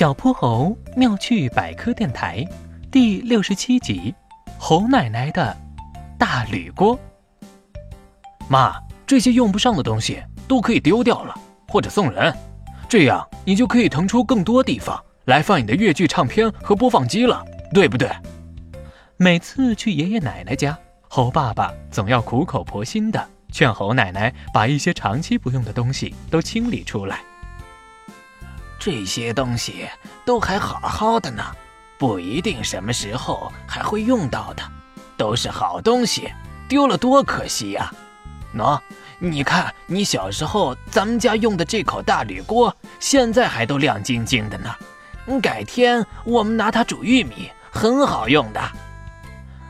小泼猴妙趣百科电台第六十七集：猴奶奶的大铝锅。妈，这些用不上的东西都可以丢掉了，或者送人，这样你就可以腾出更多地方来放你的越剧唱片和播放机了，对不对？每次去爷爷奶奶家，猴爸爸总要苦口婆心的劝猴奶奶把一些长期不用的东西都清理出来。这些东西都还好好的呢，不一定什么时候还会用到的，都是好东西，丢了多可惜呀！喏，你看你小时候咱们家用的这口大铝锅，现在还都亮晶晶的呢。改天我们拿它煮玉米，很好用的。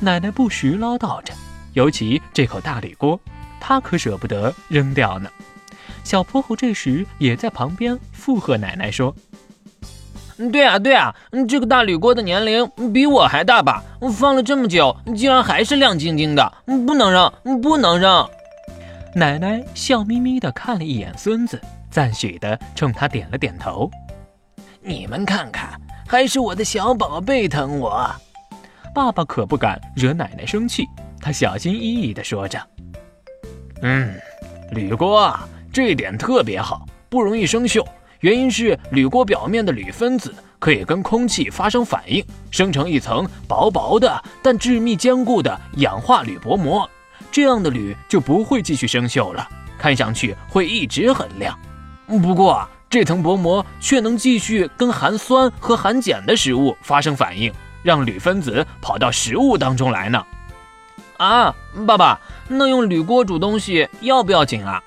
奶奶不时唠叨着，尤其这口大铝锅，她可舍不得扔掉呢。小泼猴这时也在旁边附和奶奶说：“对啊，对啊，这个大铝锅的年龄比我还大吧？放了这么久，竟然还是亮晶晶的，不能扔，不能扔。”奶奶笑眯眯地看了一眼孙子，赞许地冲他点了点头：“你们看看，还是我的小宝贝疼我。”爸爸可不敢惹奶奶生气，他小心翼翼地说着：“嗯，铝锅。”这一点特别好，不容易生锈。原因是铝锅表面的铝分子可以跟空气发生反应，生成一层薄薄的但致密坚固的氧化铝薄膜。这样的铝就不会继续生锈了，看上去会一直很亮。不过这层薄膜却能继续跟含酸和含碱的食物发生反应，让铝分子跑到食物当中来呢。啊，爸爸，那用铝锅煮东西要不要紧啊？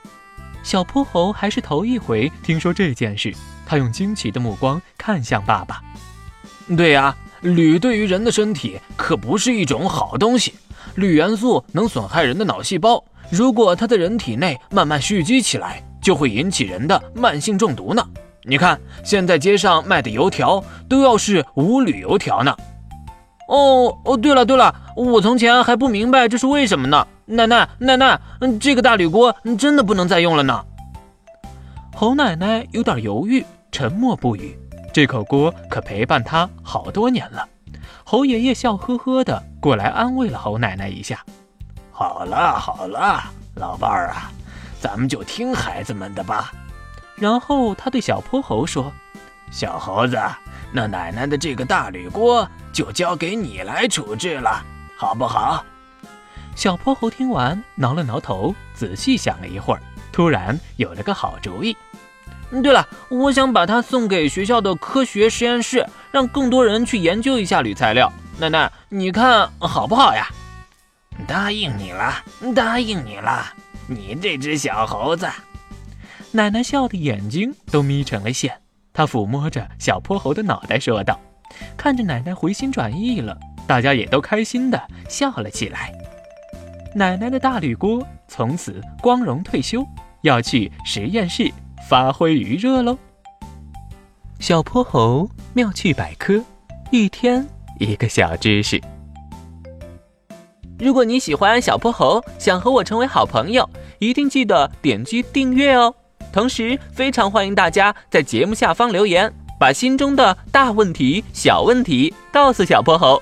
小泼猴还是头一回听说这件事，他用惊奇的目光看向爸爸。对呀，铝对于人的身体可不是一种好东西。铝元素能损害人的脑细胞，如果它在人体内慢慢蓄积起来，就会引起人的慢性中毒呢。你看，现在街上卖的油条都要是无铝油条呢。哦哦，对了对了，我从前还不明白这是为什么呢。奶奶，奶奶，嗯，这个大铝锅真的不能再用了呢。猴奶奶有点犹豫，沉默不语。这口锅可陪伴她好多年了。猴爷爷笑呵呵的过来安慰了猴奶奶一下。好了好了，老伴儿啊，咱们就听孩子们的吧。然后他对小泼猴说：“小猴子，那奶奶的这个大铝锅就交给你来处置了，好不好？”小泼猴听完，挠了挠头，仔细想了一会儿，突然有了个好主意。对了，我想把它送给学校的科学实验室，让更多人去研究一下铝材料。奶奶，你看好不好呀？答应你了，答应你了，你这只小猴子。奶奶笑的眼睛都眯成了线，她抚摸着小泼猴的脑袋说道：“看着奶奶回心转意了，大家也都开心的笑了起来。”奶奶的大铝锅从此光荣退休，要去实验室发挥余热喽。小泼猴妙趣百科，一天一个小知识。如果你喜欢小泼猴，想和我成为好朋友，一定记得点击订阅哦。同时，非常欢迎大家在节目下方留言，把心中的大问题、小问题告诉小泼猴。